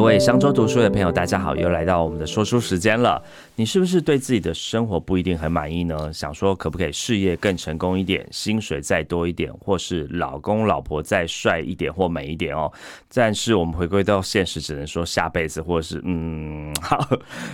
各位商周读书的朋友，大家好，又来到我们的说书时间了。你是不是对自己的生活不一定很满意呢？想说可不可以事业更成功一点，薪水再多一点，或是老公老婆再帅一点或美一点哦？但是我们回归到现实，只能说下辈子，或者是嗯，好。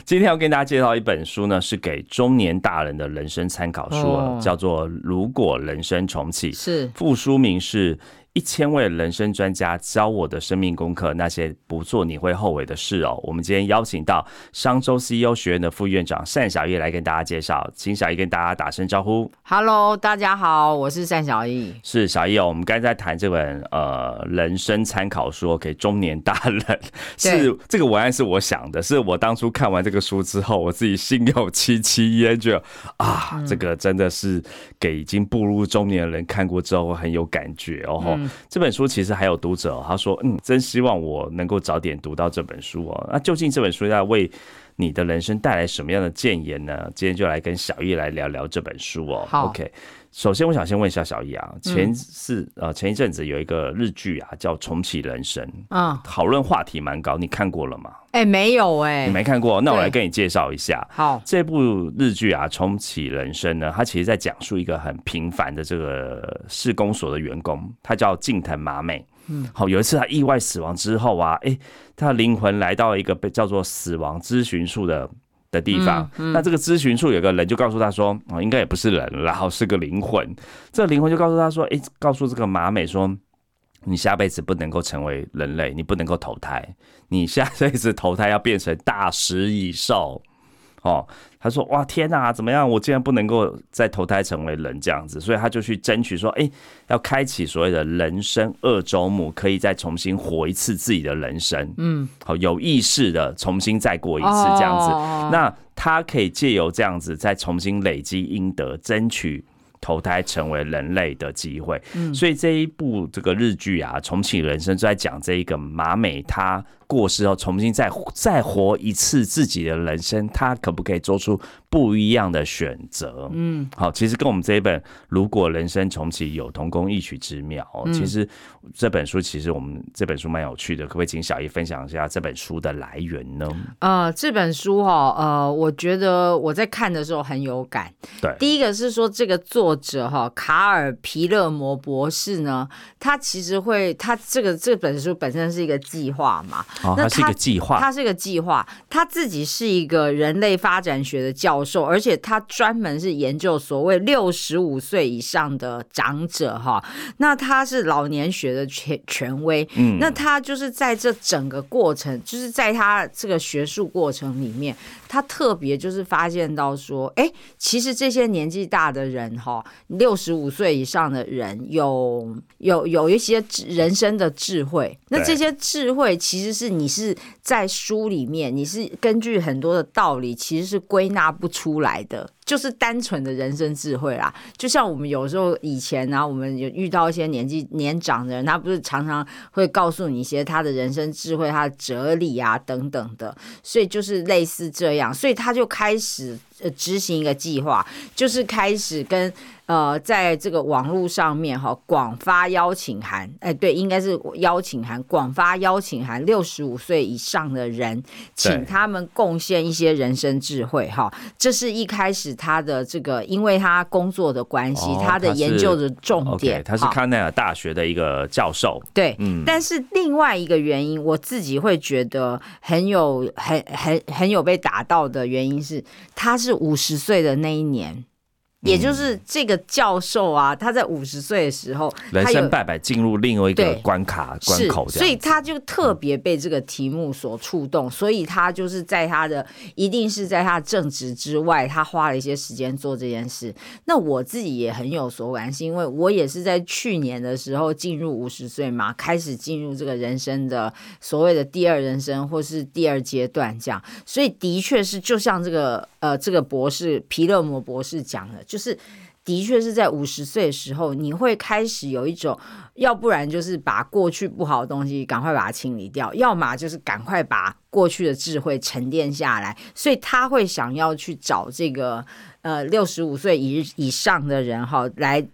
今天要跟大家介绍一本书呢，是给中年大人的人生参考书，叫做《如果人生重启》，是副书名是。一千位人生专家教我的生命功课，那些不做你会后悔的事哦。我们今天邀请到商周 CEO 学院的副院长单小艺来跟大家介绍，请小艺跟大家打声招呼。Hello，大家好，我是单小艺。是小艺哦，我们刚才在谈这本呃人生参考书给中年大人，是这个文案是我想的，是我当初看完这个书之后，我自己心有戚戚焉，觉得啊，这个真的是给已经步入中年的人看过之后很有感觉哦。这本书其实还有读者，他说：“嗯，真希望我能够早点读到这本书哦。”那究竟这本书要为你的人生带来什么样的建言呢？今天就来跟小易来聊聊这本书哦。OK，首先我想先问一下小易啊，前是呃前一阵子有一个日剧啊叫《重启人生》，嗯，讨论话题蛮高，你看过了吗？哎，没有哎，你没看过，那我来跟你介绍一下。好，这部日剧啊，《重启人生》呢，它其实在讲述一个很平凡的这个市公所的员工，他叫近藤麻美。嗯，好，有一次他意外死亡之后啊，哎，他的灵魂来到一个被叫做死亡咨询处的的地方。那这个咨询处有个人就告诉他说，哦，应该也不是人，然后是个灵魂。这个灵魂就告诉他说，哎，告诉这个马美说。你下辈子不能够成为人类，你不能够投胎，你下辈子投胎要变成大食蚁兽。哦，他说哇天哪，怎么样？我竟然不能够再投胎成为人这样子，所以他就去争取说，哎，要开启所谓的人生二周目，可以再重新活一次自己的人生。嗯，好，有意识的重新再过一次这样子。那他可以借由这样子再重新累积阴德，争取。投胎成为人类的机会，所以这一部这个日剧啊，《重启人生》就在讲这一个马美她过世后重新再再活一次自己的人生，他可不可以做出不一样的选择？嗯，好，其实跟我们这一本《如果人生重启》有同工异曲之妙。其实这本书其实我们这本书蛮有趣的，可不可以请小姨分享一下这本书的来源呢？呃，这本书哈，呃，我觉得我在看的时候很有感。对，第一个是说这个作者哈卡尔皮勒摩博士呢，他其实会他这个这本书本身是一个计划嘛，那是一个计划，他是一个计划，他自己是一个人类发展学的教授，而且他专门是研究所谓六十五岁以上的长者哈，那他是老年学的权权威，嗯，那他就是在这整个过程，就是在他这个学术过程里面，他特别就是发现到说，哎，其实这些年纪大的人哈。六十五岁以上的人有有有一些人生的智慧，那这些智慧其实是你是在书里面，你是根据很多的道理，其实是归纳不出来的。就是单纯的人生智慧啦，就像我们有时候以前呢，我们有遇到一些年纪年长的人，他不是常常会告诉你一些他的人生智慧、他的哲理啊等等的，所以就是类似这样，所以他就开始呃执行一个计划，就是开始跟呃在这个网络上面哈广发邀请函，哎对，应该是邀请函，广发邀请函，六十五岁以上的人，请他们贡献一些人生智慧哈，这是一开始。他的这个，因为他工作的关系，他的研究的重点，他是康奈尔大学的一个教授。对，嗯。但是另外一个原因，我自己会觉得很有、很、很、很有被打到的原因是，他是是五十岁的那一年。也就是这个教授啊，他在五十岁的时候，人生拜拜进入另外一个关卡关口，所以他就特别被这个题目所触动，所以他就是在他的一定是在他的正职之外，他花了一些时间做这件事。那我自己也很有所感，是因为我也是在去年的时候进入五十岁嘛，开始进入这个人生的所谓的第二人生或是第二阶段这样，所以的确是就像这个呃这个博士皮勒摩博士讲的。就就是的确是在五十岁的时候，你会开始有一种，要不然就是把过去不好的东西赶快把它清理掉，要么就是赶快把过去的智慧沉淀下来。所以他会想要去找这个呃六十五岁以以上的人哈来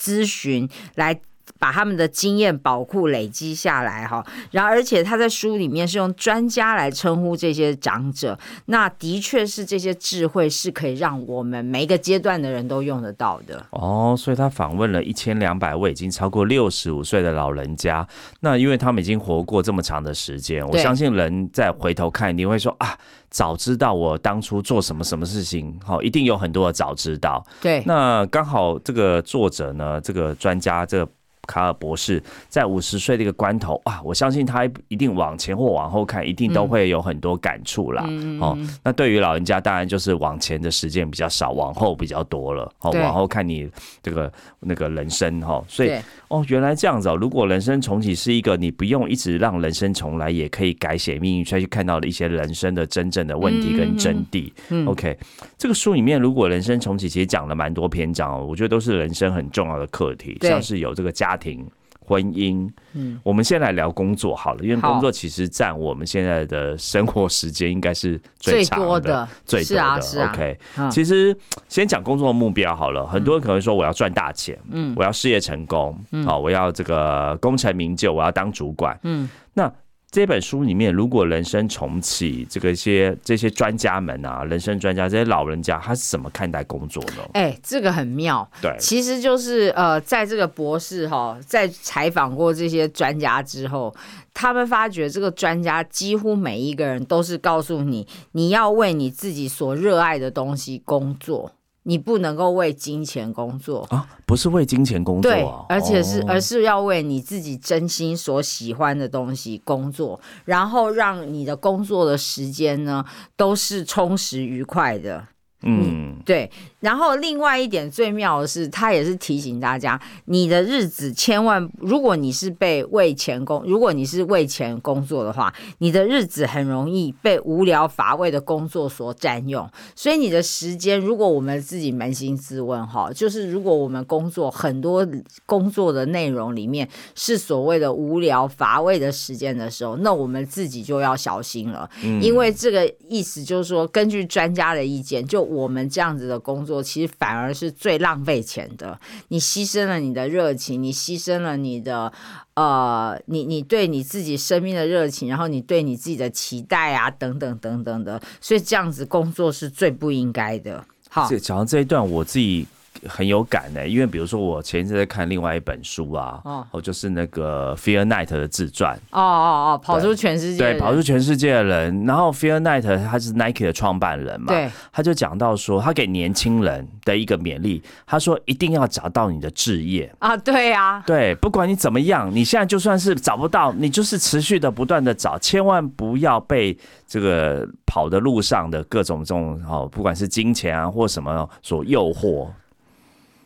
咨询来。把他们的经验宝库累积下来哈，然后而且他在书里面是用专家来称呼这些长者，那的确是这些智慧是可以让我们每一个阶段的人都用得到的。哦，所以他访问了一千两百位已经超过六十五岁的老人家，那因为他们已经活过这么长的时间，我相信人再回头看，你会说啊，早知道我当初做什么什么事情，好，一定有很多的早知道。对，那刚好这个作者呢，这个专家这个。卡尔博士在五十岁的一个关头啊，我相信他一定往前或往后看，一定都会有很多感触啦。嗯哦，那对于老人家，当然就是往前的时间比较少，往后比较多了。哦，往后看你这个那个人生哈，所以哦，原来这样子哦。如果人生重启是一个你不用一直让人生重来，也可以改写命运，再去看到了一些人生的真正的问题跟真谛。OK，这个书里面如果人生重启，其实讲了蛮多篇章哦，我觉得都是人生很重要的课题，像是有这个家。庭、婚姻，嗯，我们先来聊工作好了，因为工作其实占我们现在的生活时间应该是最多的、最多的。OK，其实先讲工作的目标好了，很多人可能说我要赚大钱，嗯，我要事业成功，好，我要这个功成名就，我要当主管，嗯，那。这本书里面，如果人生重启，这个些这些专家们啊，人生专家这些老人家，他是怎么看待工作的？哎，这个很妙。对，其实就是呃，在这个博士哈，在采访过这些专家之后，他们发觉这个专家几乎每一个人都是告诉你，你要为你自己所热爱的东西工作。你不能够为金钱工作啊，不是为金钱工作，对，而且是而是要为你自己真心所喜欢的东西工作，然后让你的工作的时间呢都是充实愉快的。嗯，对。然后另外一点最妙的是，他也是提醒大家，你的日子千万，如果你是被为钱工，如果你是为钱工作的话，你的日子很容易被无聊乏味的工作所占用。所以你的时间，如果我们自己扪心自问哈，就是如果我们工作很多工作的内容里面是所谓的无聊乏味的时间的时候，那我们自己就要小心了，因为这个意思就是说，根据专家的意见，就我们这样子的工作，其实反而是最浪费钱的。你牺牲了你的热情，你牺牲了你的呃，你你对你自己生命的热情，然后你对你自己的期待啊，等等等等的。所以这样子工作是最不应该的。好，讲到这一段，我自己。很有感的，因为比如说我前一阵在看另外一本书啊，哦，就是那个 Fear Night 的自传，哦哦哦，跑出全世界，对，跑出全世界的人。然后 Fear Night 他是 Nike 的创办人嘛，对，他就讲到说，他给年轻人的一个勉励，他说一定要找到你的志业。啊，对呀，对，不管你怎么样，你现在就算是找不到，你就是持续的不断的找，千万不要被这个跑的路上的各种这种哦，不管是金钱啊或什么所诱惑。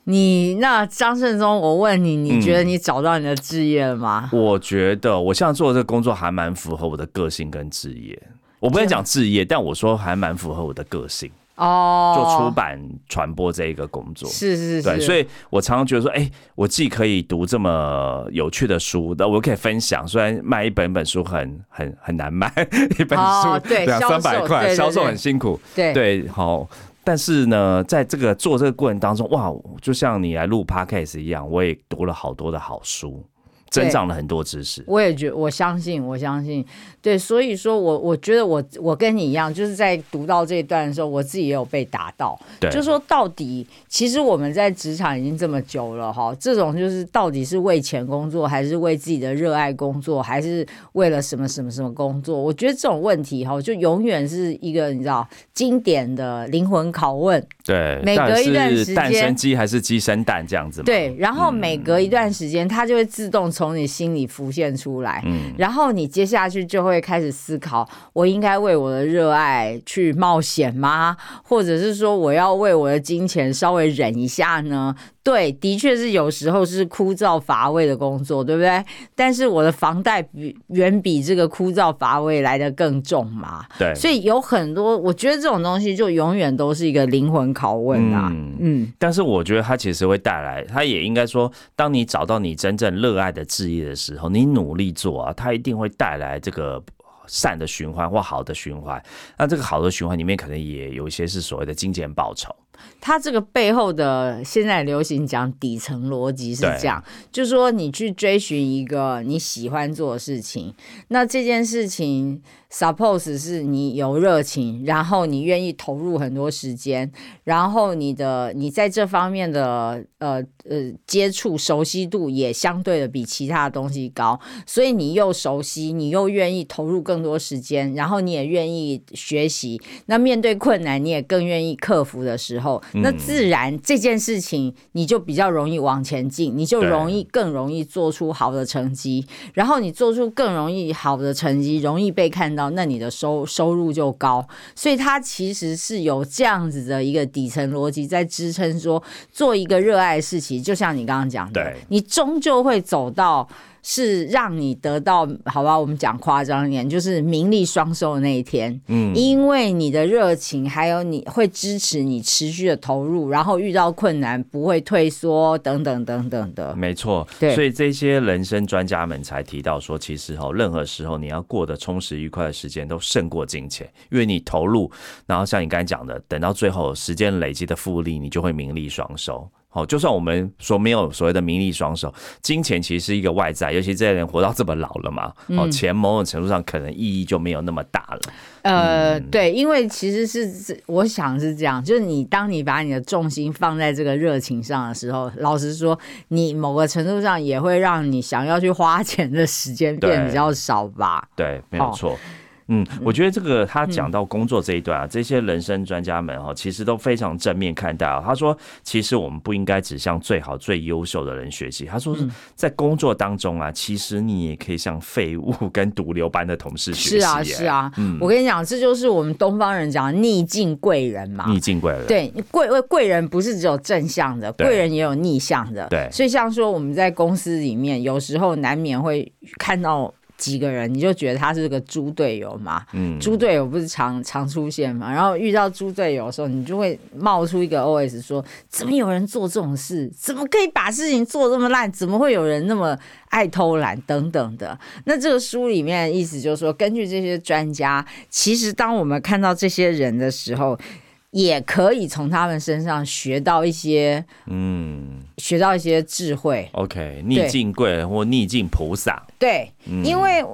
你那张胜忠，我问你，你觉得你找到你的职业了吗？我觉得我现在做的这个工作还蛮符合我的个性跟职业。我不能讲职业，但我说还蛮符合我的个性哦。做出版传播这一个工作，是是是，对，所以我常常觉得说，哎，我既可以读这么有趣的书，那我可以分享。虽然卖一本本书很很很难卖，一本书两三百块，销售很辛苦，对对，好。但是呢，在这个做这个过程当中，哇，就像你来录 podcast 一样，我也读了好多的好书。增长了很多知识，我也觉我相信，我相信，对，所以说我我觉得我我跟你一样，就是在读到这一段的时候，我自己也有被打到，对，就说到底，其实我们在职场已经这么久了哈，这种就是到底是为钱工作，还是为自己的热爱工作，还是为了什么什么什么工作？我觉得这种问题哈，就永远是一个你知道经典的灵魂拷问，对，每隔一段时间，蛋生鸡还是鸡生蛋这样子，对，然后每隔一段时间，它就会自动。从你心里浮现出来，嗯，然后你接下去就会开始思考：我应该为我的热爱去冒险吗？或者是说，我要为我的金钱稍微忍一下呢？对，的确是有时候是枯燥乏味的工作，对不对？但是我的房贷比远比这个枯燥乏味来的更重嘛。对，所以有很多，我觉得这种东西就永远都是一个灵魂拷问啊。嗯嗯，但是我觉得它其实会带来，它也应该说，当你找到你真正热爱的职业的时候，你努力做啊，它一定会带来这个善的循环或好的循环。那这个好的循环里面，可能也有一些是所谓的金钱报酬。它这个背后的现在流行讲底层逻辑是这样，就是说你去追寻一个你喜欢做的事情，那这件事情 suppose 是你有热情，然后你愿意投入很多时间，然后你的你在这方面的呃呃接触熟悉度也相对的比其他的东西高，所以你又熟悉，你又愿意投入更多时间，然后你也愿意学习，那面对困难你也更愿意克服的时候，那自然这件事情你就比较容易往前进，你就容易更容易做出好的成绩，然后你做出更容易好的成绩，容易被看到，那你的收收入就高。所以它其实是有这样子的一个底层逻辑在支撑说，做一个热爱的事情，就像你刚刚讲的，你终究会走到。是让你得到好吧？我们讲夸张一点，就是名利双收的那一天。嗯，因为你的热情，还有你会支持你持续的投入，然后遇到困难不会退缩，等等等等的。没错，对所以这些人生专家们才提到说，其实哈，任何时候你要过得充实愉快的时间都胜过金钱，因为你投入，然后像你刚才讲的，等到最后时间累积的复利，你就会名利双收。好，就算我们说没有所谓的名利双收，金钱其实是一个外在，尤其这些人活到这么老了嘛，哦，钱某种程度上可能意义就没有那么大了。呃，嗯对，因为其实是是我想是这样，就是你当你把你的重心放在这个热情上的时候，老实说，你某个程度上也会让你想要去花钱的时间变比较少吧。对，没有哦错。嗯，我觉得这个他讲到工作这一段啊，这些人生专家们哈，其实都非常正面看待啊。他说，其实我们不应该只向最好、最优秀的人学习。他说，在工作当中啊，其实你也可以向废物 跟毒瘤般的同事学习。是啊，是，啊，我跟你讲，这就是我们东方人讲逆境贵人嘛。逆境贵人。对，贵贵人不是只有正向的，对贵人也有逆向的。对所以像说我们在公司里面，有时候难免会看到几个人，你就觉得他是个猪队友嘛。嗯，猪队友不是常常出现嘛？然后遇到猪队友的时候，你就会冒出一个 OS 说：怎么有人做这种事？怎么可以把事情做这么烂？怎么会有人那么爱偷懒等等的？那这个书里面的意思就是说，根据这些专家，其实当我们看到这些人的时候，也可以从他们身上学到一些嗯学到一些智慧。，OK，逆境贵人或逆境菩萨。对，嗯因为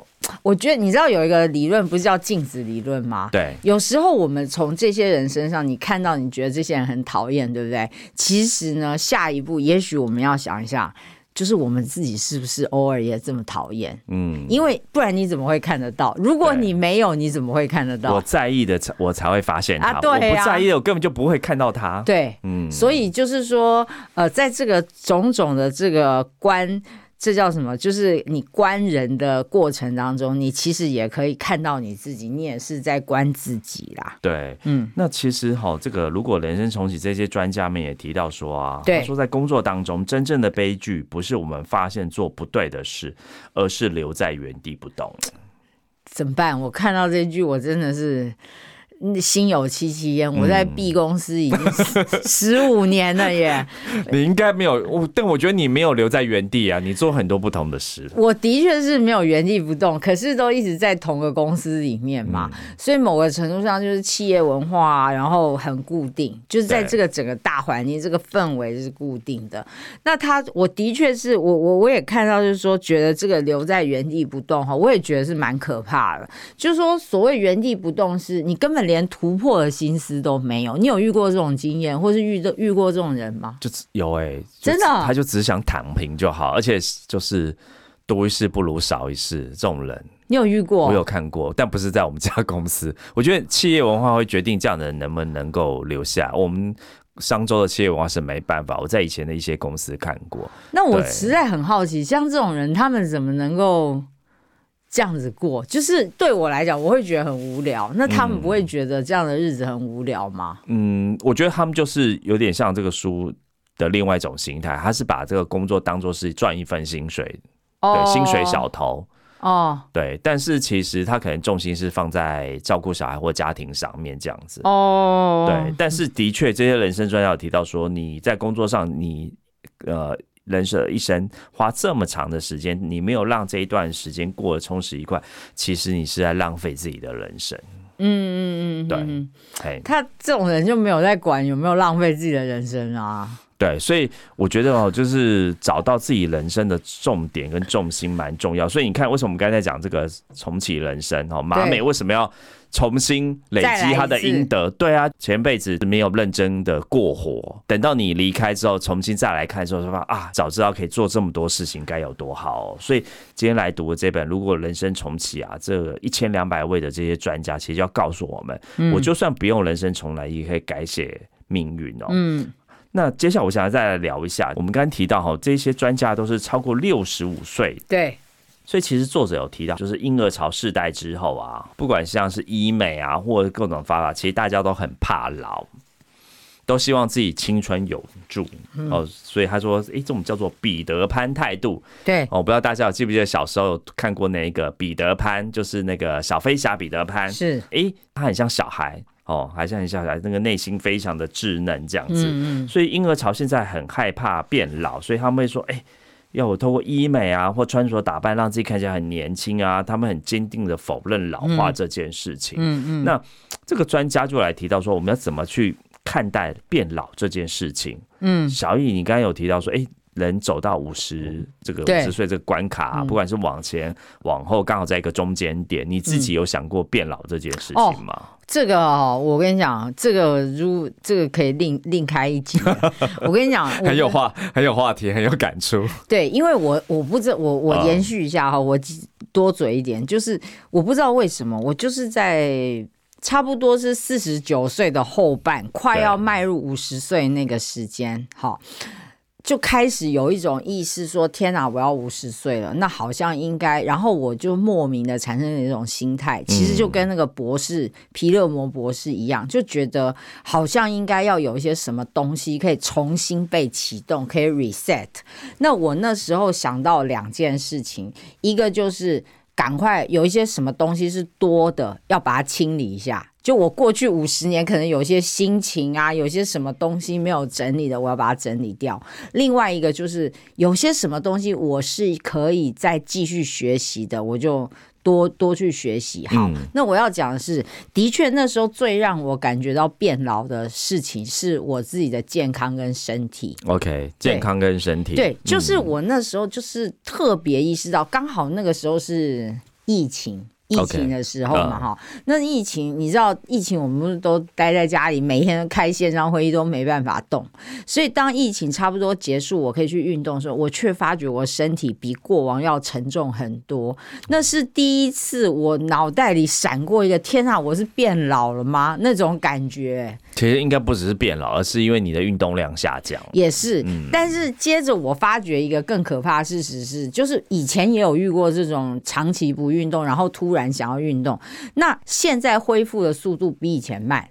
我觉得你知道有一个理论不是叫镜子理论吗？对，有时候我们从这些人身上，你看到你觉得这些人很讨厌，对不对？其实呢，下一步也许我们要想一下，就是我们自己是不是偶尔也这么讨厌？嗯，因为不然你怎么会看得到？如果你没有，你怎么会看得到我？在意的我才会发现他，啊对啊我不在意的我根本就不会看到他。对，嗯，所以就是说，呃，在这个种种的这个观，这叫什么？就是你观人的过程当中，你其实也可以看到你自己，你也是在观自己啦。对，嗯，那其实哈，这个如果人生重启，这些专家们也提到说啊，对他说在工作当中，真正的悲剧不是我们发现做不对的事，而是留在原地不动。怎么办？我看到这句，我真的是。嗯心有戚戚焉，我在 B 公司已经十五年了耶。你应该没有，我但我觉得你没有留在原地啊，你做很多不同的事。我的确是没有原地不动，可是都一直在同个公司里面嘛，嗯所以某个程度上就是企业文化、啊，然后很固定，就是在这个整个大环境、这个氛围是固定的。那他，我的确是我我我也看到，就是说觉得这个留在原地不动哈，我也觉得是蛮可怕的。就是说，所谓原地不动，是你根本连突破的心思都没有。你有遇过这种经验，或是遇到遇过这种人吗？就只有哎、就真的他就只想躺平就好，而且就是多一事不如少一事这种人，你有遇过？我有看过，但不是在我们家公司。我觉得企业文化会决定这样的人能不能够留下。我们商周的企业文化是没办法，我在以前的一些公司看过。那我实在很好奇，像这种人，他们怎么能够这样子过？就是对我来讲，我会觉得很无聊。那他们不会觉得这样的日子很无聊吗？嗯，我觉得他们就是有点像这个书的另外一种心态，他是把这个工作当做是赚一份薪水，对，薪水小偷。哦对，但是其实他可能重心是放在照顾小孩或家庭上面这样子。哦，对，但是的确，这些人生专家有提到说，你在工作上，你呃人生一生花这么长的时间，你没有让这一段时间过得充实愉快，其实你是在浪费自己的人生。嗯嗯嗯，对他这种人就没有在管有没有浪费自己的人生啊。对，所以我觉得哦，就是找到自己人生的重点跟重心蛮重要。所以你看，为什么我们刚才讲这个重启人生哦，马美为什么要重新累积他的阴德？对啊，前辈子没有认真的过活，等到你离开之后，重新再来看的时候，说啊，早知道可以做这么多事情，该有多好、哦。所以今天来读的这本《如果人生重启》啊，这一千两百位的这些专家，其实要告诉我们，我就算不用人生重来，也可以改写命运哦。嗯，那接下来我想要再来聊一下，我们刚刚提到哈，这些专家都是超过六十五岁，对，所以其实作者有提到，就是婴儿潮世代之后啊，不管像是医美啊，或者各种方法，其实大家都很怕老，都希望自己青春永驻、哦。所以他说，诶，这种叫做彼得潘态度。对，哦，我不知道大家有记不记得小时候看过那个彼得潘，就是那个小飞侠彼得潘，是，诶，他很像小孩哦，还像很像小孩，那个内心非常的稚嫩这样子。嗯嗯，所以婴儿潮现在很害怕变老，所以他们会说：“哎、要我透过医美啊，或穿着打扮，让自己看起来很年轻啊。”他们很坚定的否认老化这件事情。嗯嗯，那这个专家就来提到说，我们要怎么去看待变老这件事情？嗯，小易，你刚刚有提到说，哎、人走到五十这个五十岁这个关卡、不管是往前往后，刚好在一个中间点，你自己有想过变老这件事哦情吗？这个哦，我跟你讲，这个如这个可以另另开一集。我跟你讲，很有话，很有话题，很有感触。对，因为我我不知我我啊延续一下哈，我多嘴一点，就是我不知道为什么，我就是在差不多是四十九岁的后半，快要迈入五十岁那个时间，好。就开始有一种意识说，天哪，我要五十岁了，那好像应该，然后我就莫名的产生了一种心态，其实就跟那个博士皮勒摩博士一样，就觉得好像应该要有一些什么东西可以重新被启动，可以 reset。那我那时候想到两件事情，一个就是赶快有一些什么东西是多的，要把它清理一下。就我过去五十年，可能有些心情啊，有些什么东西没有整理的，我要把它整理掉。另外一个就是有些什么东西我是可以再继续学习的，我就多多去学习。好，嗯那我要讲的是，的确那时候最让我感觉到变老的事情，是我自己的健康跟身体。OK，健康跟身体，对，就是嗯我那时候就是特别意识到，刚好那个时候是疫情。疫情的时候嘛，嗯哈、那疫情你知道，疫情我们都待在家里，每天开线上会议都没办法动，所以当疫情差不多结束，我可以去运动的时候，我却发觉我身体比过往要沉重很多。那是第一次，我脑袋里闪过一个“天啊，我是变老了吗”那种感觉。其实应该不只是变老，而是因为你的运动量下降。也是，嗯但是接着我发觉一个更可怕的事实是，就是以前也有遇过这种长期不运动，然后突然想要运动，那现在恢复的速度比以前慢。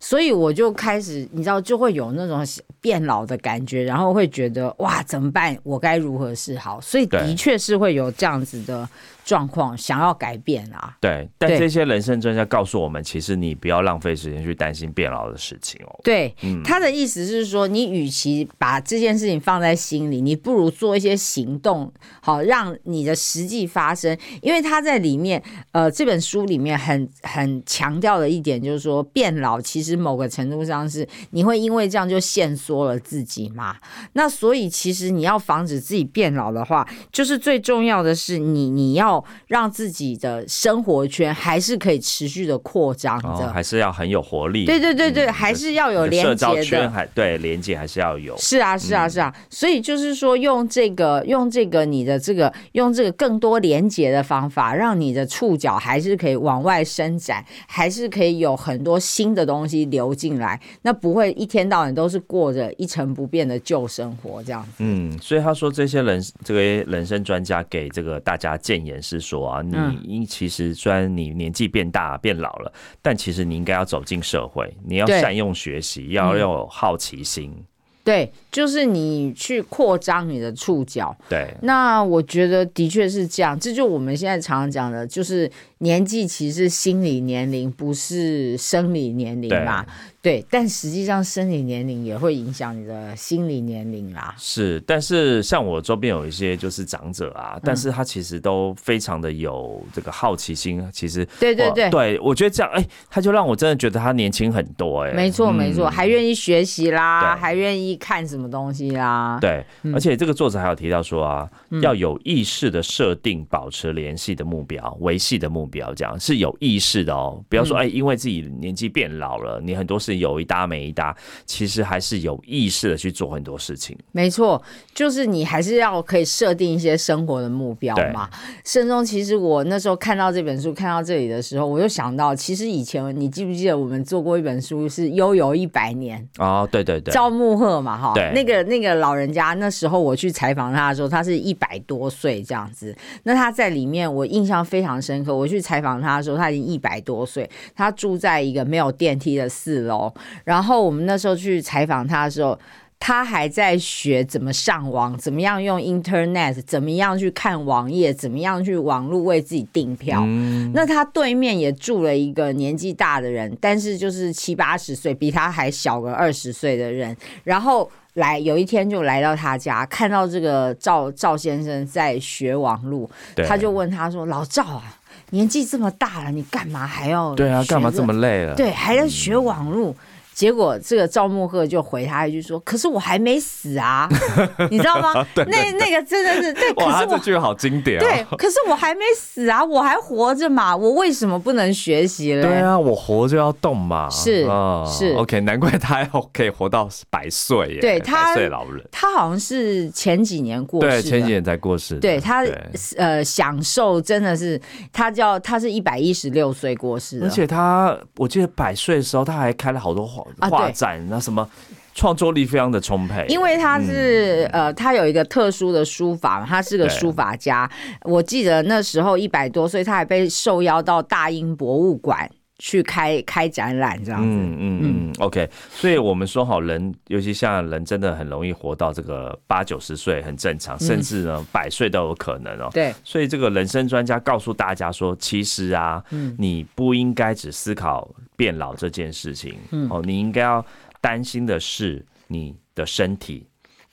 所以我就开始，你知道，就会有那种变老的感觉，然后会觉得哇，怎么办？我该如何是好？所以的确是会有这样子的状况，想要改变啊。对，但这些人生专家告诉我们，其实你不要浪费时间去担心变老的事情哦。对，嗯他的意思是说，你与其把这件事情放在心里，你不如做一些行动，好让你的实际发生。因为他在里面，呃，这本书里面很很强调的一点就是说，变老其实某个程度上是你会因为这样就限缩了自己嘛。那所以其实你要防止自己变老的话，就是最重要的是你你要让自己的生活圈还是可以持续的扩张。还是要很有活力。对对对对，嗯还是要有你的社连接交圈对连接还是要有。是啊，是啊，嗯是啊，所以就是说，用这个，用这个你的这个，用这个更多连接的方法，让你的触角还是可以往外伸展，还是可以有很多新的东西流进来，那不会一天到晚都是过着一成不变的旧生活这样子。嗯，所以他说这些人这个人生专家给这个大家建言是说啊，嗯你因其实虽然你年纪变大变老了，但其实你应该要走进社会，你要善用学习，要有好奇心。对，就是你去扩张你的触角。对，那我觉得的确是这样，这就我们现在常常讲的，就是年纪其实是心理年龄，不是生理年龄嘛。对，但实际上生理年龄也会影响你的心理年龄啦。是，但是像我周边有一些就是长者啊，但是他其实都非常的有这个好奇心。其实，对对对，对我觉得这样，哎，他就让我真的觉得他年轻很多，哎，没错没错，还愿意学习啦，还愿意看什么东西啦。对，而且这个作者还有提到说啊，要有意识的设定保持联系的目标、维系的目标，这样是有意识的哦。不要说哎，因为自己年纪变老了，你很多事。有一搭没一搭，其实还是有意识的去做很多事情。没错，就是你还是要可以设定一些生活的目标嘛。慎中，其实我那时候看到这本书，看到这里的时候，我就想到，其实以前你记不记得我们做过一本书是《悠游一百年》哦，对对对，赵木鹤嘛，哈，那个那个老人家，那时候我去采访他的时候，他是一百多岁这样子。那他在里面，我印象非常深刻。我去采访他的时候，他已经一百多岁，他住在一个没有电梯的四楼。然后我们那时候去采访他的时候，他还在学怎么上网，怎么样用 Internet，怎么样去看网页，怎么样去网络为自己订票。那他对面也住了一个年纪大的人，但是就是七八十岁，比他还小个二十岁的人。然后来有一天就来到他家，看到这个赵赵先生在学网络，他就问他说：“老赵啊。”年纪这么大了，你干嘛还要？对啊，干嘛这么累了？对，还要学网络。结果这个赵木鹤就回他一句说：“可是我还没死啊，你知道吗？那那个真的是对，可是这句好经典。对，可是我还没死啊，我还活着嘛，我为什么不能学习了？对啊，我活着要动嘛。是是，OK，难怪他要可以活到百岁耶。对他，百岁老人，他好像是前几年过世，对，前几年才过世。对他，呃，享受真的是他叫他是一百一十六岁过世，而且他我记得百岁的时候他还开了好多画展，那什么创作力非常的充沛，因为他是呃，他有一个特殊的书法，他是个书法家。我记得那时候一百多岁，他还被受邀到大英博物馆去开开展览，这样子。嗯嗯嗯，OK。所以我们说好人，尤其像人，真的很容易活到这个八九十岁，很正常，甚至呢百岁都有可能哦。对。所以这个人生专家告诉大家说，其实啊，你不应该只思考。变老这件事情，哦，你应该要担心的是你的身体。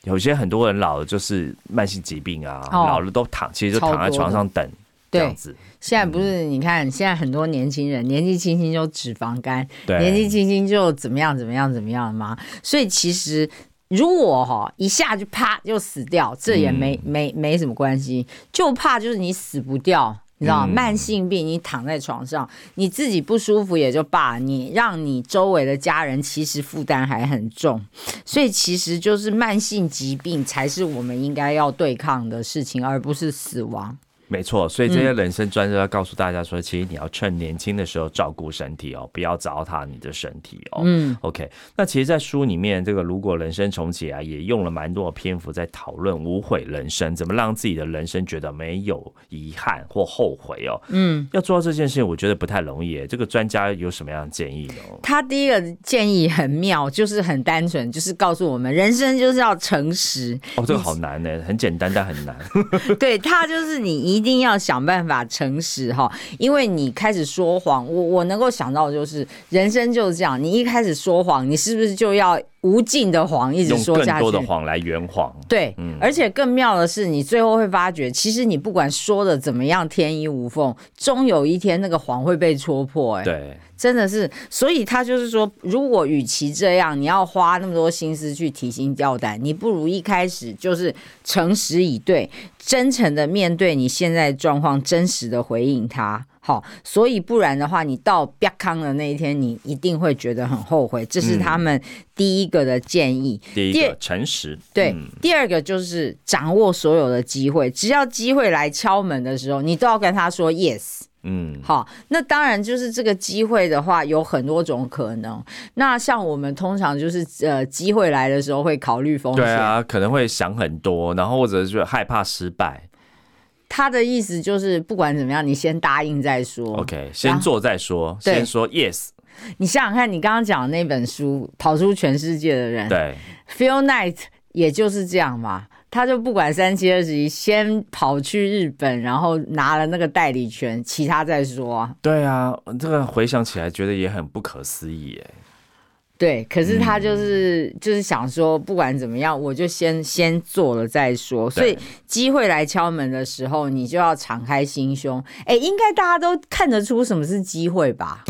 有些很多人老了就是慢性疾病啊，老了都躺，其实就躺在床上等这样子。现在不是你看，现在很多年轻人年纪轻轻就脂肪肝，年纪轻轻就怎么样怎么样怎么样吗？所以其实如果哈一下就啪就死掉，这也没没没什么关系，就怕就是你死不掉。你知道，慢性病，你躺在床上，你自己不舒服也就罢，你让你周围的家人其实负担还很重，所以其实就是慢性疾病才是我们应该要对抗的事情，而不是死亡。没错，所以这些人生专家要告诉大家说，其实你要趁年轻的时候照顾身体哦，不要糟蹋你的身体哦。嗯，OK。那其实，在书里面，这个如果人生重启啊，也用了蛮多的篇幅在讨论无悔人生，怎么让自己的人生觉得没有遗憾或后悔哦。嗯，要做到这件事情，我觉得不太容易。这个专家有什么样的建议呢？他第一个建议很妙，就是很单纯，就是告诉我们，人生就是要诚实。哦，这个好难呢，很简单但很难。对他就是你一。一定要想办法诚实哈，因为你开始说谎，我我能够想到就是人生就是这样，你一开始说谎，你是不是就要无尽的谎一直说下去？更多的谎来圆谎。对，而且更妙的是，你最后会发觉，其实你不管说的怎么样天衣无缝，终有一天那个谎会被戳破。哎，对。真的是，所以他就是说，如果与其这样，你要花那么多心思去提心吊胆，你不如一开始就是诚实以对，真诚的面对你现在状况，真实的回应他。好，所以不然的话，你到瘪康的那一天，你一定会觉得很后悔。这是他们第一个的建议。第一个诚实，对。第二个就是掌握所有的机会，只要机会来敲门的时候，你都要跟他说 yes。嗯，好，那当然就是这个机会的话，有很多种可能。那像我们通常就是呃，机会来的时候会考虑风险，对啊，可能会想很多，然后或者是害怕失败。他的意思就是，不管怎么样，你先答应再说。OK，先做再说，先说 yes。你想想看，你刚刚讲的那本书《跑出全世界的人》，对，Phil Knight 也就是这样嘛，他就不管三七二十一，先跑去日本，然后拿了那个代理权，其他再说啊。对啊，这个回想起来觉得也很不可思议哎。对，可是他就是、嗯就是想说，不管怎么样，我就先先做了再说。所以对机会来敲门的时候，你就要敞开心胸。哎，应该大家都看得出什么是机会吧？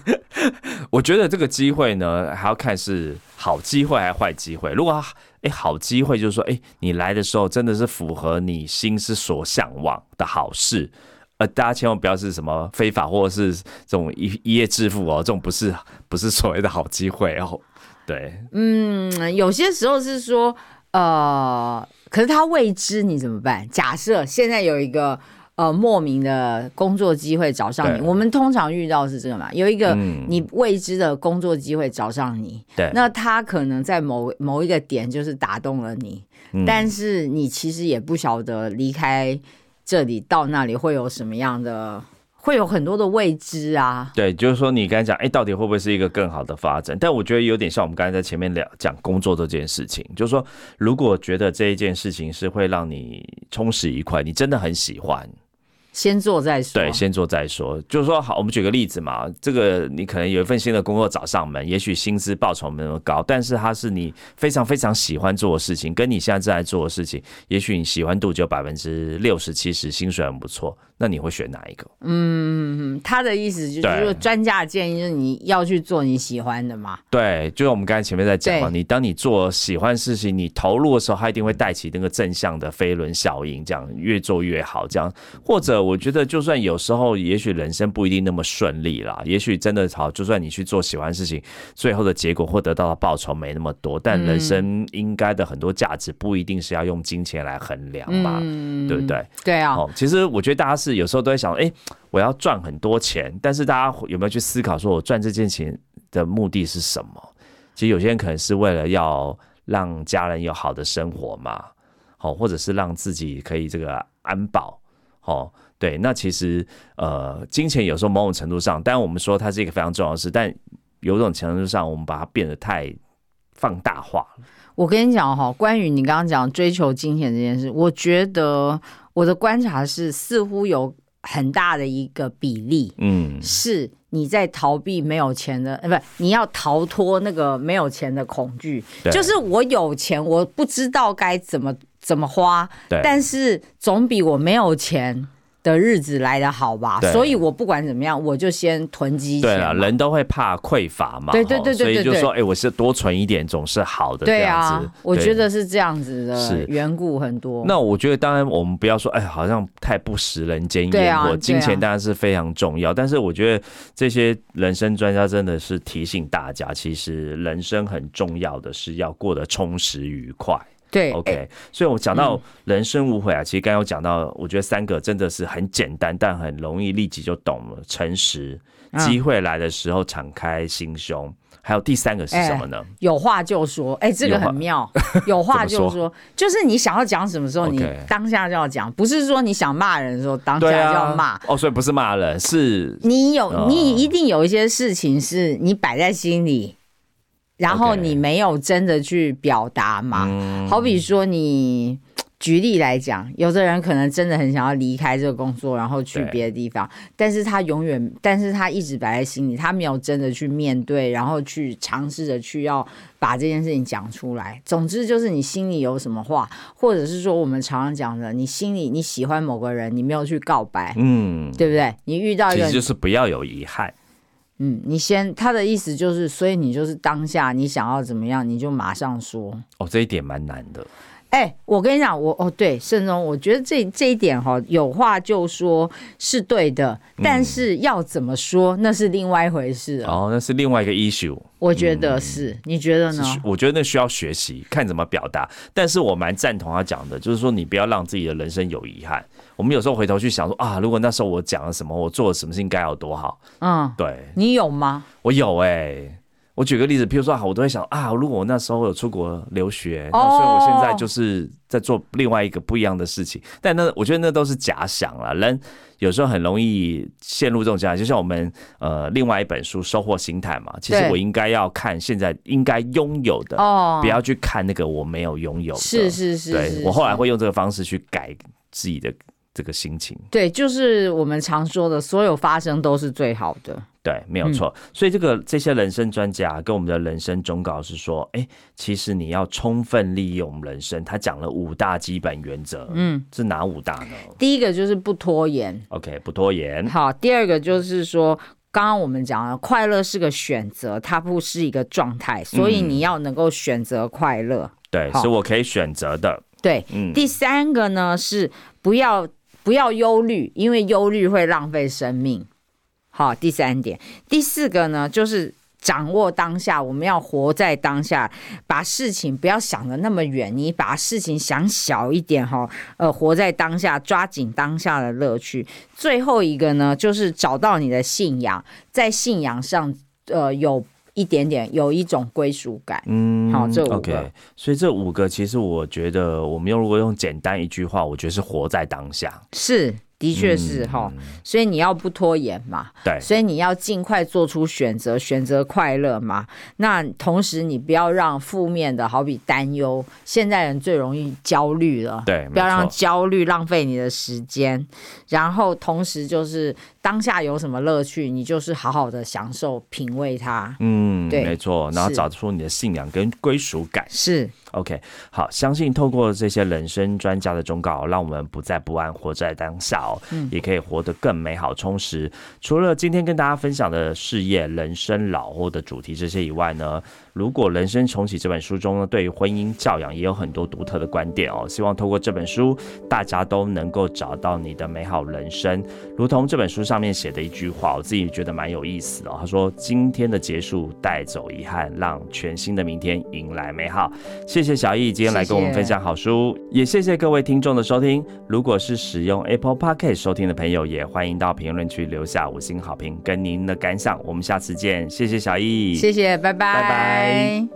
我觉得这个机会呢，还要看是好机会还是坏机会。如果哎好机会，就是说哎你来的时候真的是符合你心之所向往的好事。呃，大家千万不要是什么非法或者是这种一一夜致富哦，这种不是不是所谓的好机会哦。对，嗯，有些时候是说，呃，可是他未知，你怎么办？假设现在有一个呃莫名的工作机会找上你，我们通常遇到是这个嘛，有一个嗯你未知的工作机会找上你，对那他可能在某某一个点就是打动了你，嗯但是你其实也不晓得离开这里到那里会有什么样的，会有很多的未知啊。对，就是说你刚才讲，哎、到底会不会是一个更好的发展？但我觉得有点像我们刚才在前面聊讲工作这件事情，就是说，如果觉得这一件事情是会让你充实愉快，你真的很喜欢，先做再说。对，先做再说。就是说，好，我们举个例子嘛，这个你可能有一份新的工作找上门，也许薪资报酬没那么高，但是它是你非常非常喜欢做的事情，跟你现在正在做的事情，也许你喜欢度就百分之六十、七十，薪水很不错，那你会选哪一个？嗯，他的意思就是说，专家的建议就是你要去做你喜欢的嘛。对，就是我们刚才前面在讲嘛，你当你做喜欢事情，你投入的时候，它一定会带起那个正向的飞轮效应，这样越做越好，这样。或者我觉得，就算有时候，也许人生不一定那么顺利啦，也许真的好，就算你去做喜欢事情，最后的结果或得到的报酬没那么多，但人生应该的很多价值不一定是要用金钱来衡量嘛，嗯，对不对？对啊，哦，其实我觉得大家是有时候都在想，哎、我要赚很多钱，但是大家有没有去思考，说我赚这件钱的目的是什么？其实有些人可能是为了要让家人有好的生活嘛，好、或者是让自己可以这个安保，哦，对，那其实呃，金钱有时候某种程度上，当然我们说它是一个非常重要的事，但有种程度上，我们把它变得太放大化了。我跟你讲哈，关于你刚刚讲追求金钱这件事，我觉得我的观察是，似乎有很大的一个比例嗯，是你在逃避没有钱的，呃，不，你要逃脱那个没有钱的恐惧。就是我有钱，我不知道该怎么怎么花，但是总比我没有钱的日子来的好吧？所以我不管怎么样，我就先囤积对啊，人都会怕匮乏嘛，对对对对吼所以就说，哎、我是多存一点总是好的，对啊，我觉得是这样子的是缘故很多。那我觉得，当然我们不要说，哎，好像太不食人间烟火。金钱当然是非常重要，但是我觉得这些人生专家真的是提醒大家，其实人生很重要的是要过得充实愉快。对 OK，所以我讲到人生无悔啊，其实刚刚有讲到，我觉得三个真的是很简单，但很容易立即就懂了：诚实、嗯。机会来的时候敞开心胸，还有第三个是什么呢？有话就说，哎、这个很妙。有话就说，就是你想要讲什么时候，你当下就要讲，不是说你想骂人的时候当下就要啊。骂。，哦，所以不是骂人，是你有，哦。你一定有一些事情是你摆在心里，然后你没有真的去表达嘛。嗯好比说你。举例来讲，有的人可能真的很想要离开这个工作，然后去对别的地方，但是他永远，但是他一直摆在心里，他没有真的去面对，然后去尝试着去要把这件事情讲出来。总之就是你心里有什么话，或者是说我们常常讲的，你心里你喜欢某个人，你没有去告白，嗯，对不对？你遇到一个其实就是不要有遗憾。嗯，你先，他的意思就是，所以你就是当下你想要怎么样，你就马上说。哦，这一点蛮难的。哎、我跟你讲，我哦对，盛忠，我觉得这这一点哈、有话就说是对的，但是要怎么说那是另外一回事哦。哦，那是另外一个 issue。我觉得是，你觉得呢？我觉得那需要学习，看怎么表达。但是我蛮赞同他讲的，就是说你不要让自己的人生有遗憾。我们有时候回头去想说啊，如果那时候我讲了什么，我做了什么事情该有多好。嗯，对你有吗？我有哎、我举个例子，譬如说，好，我都会想啊，如果我那时候有出国留学，那所以我现在就是在做另外一个不一样的事情。但那我觉得那都是假想了，人有时候很容易陷入这种假想。就像我们呃另外一本书《收获心态》嘛，其实我应该要看现在应该拥有的，哦，不要去看那个我没有拥有的。是是是，对我后来会用这个方式去改自己的这个心情。对，就是我们常说的，所有发生都是最好的。对，没有错。所以这个这些人生专家跟我们的人生忠告是说，哎，其实你要充分利用人生。他讲了五大基本原则，嗯，是哪五大呢？第一个就是不拖延，OK，不拖延。好，第二个就是说，刚刚我们讲了，快乐是个选择，它不是一个状态，所以你要能够选择快乐。对，是我可以选择的。对，嗯。第三个呢是不要不要忧虑，因为忧虑会浪费生命。好，第三点，第四个呢，就是掌握当下，我们要活在当下，把事情不要想的那么远，你把事情想小一点哈，呃，活在当下，抓紧当下的乐趣。最后一个呢，就是找到你的信仰，在信仰上，呃，有一点点有一种归属感。嗯，好，这五个，所以这五个其实我觉得，我们用如果用简单一句话，我觉得是活在当下。是。的确是哈，所以你要不拖延嘛，对，所以你要尽快做出选择，选择快乐嘛。那同时你不要让负面的，好比担忧，现在人最容易焦虑了，对，不要让焦虑浪费你的时间。然后同时就是当下有什么乐趣，你就是好好的享受品味它。嗯，对，没错。然后找出你的信仰跟归属感。是。OK，好，相信透过这些人生专家的忠告，让我们不再不安，活在当下哦，也可以活得更美好充实。除了今天跟大家分享的事业、人生、老后的主题这些以外呢？如果人生重启这本书中呢，对于婚姻教养也有很多独特的观点哦。希望透过这本书，大家都能够找到你的美好人生。如同这本书上面写的一句话，我自己觉得蛮有意思哦。他说：“今天的结束带走遗憾，让全新的明天迎来美好。”谢谢小易今天来跟我们分享好书，也谢谢各位听众的收听。如果是使用 Apple Podcast 收听的朋友，也欢迎到评论区留下五星好评跟您的感想。我们下次见，谢谢小易，谢谢，拜拜，拜拜。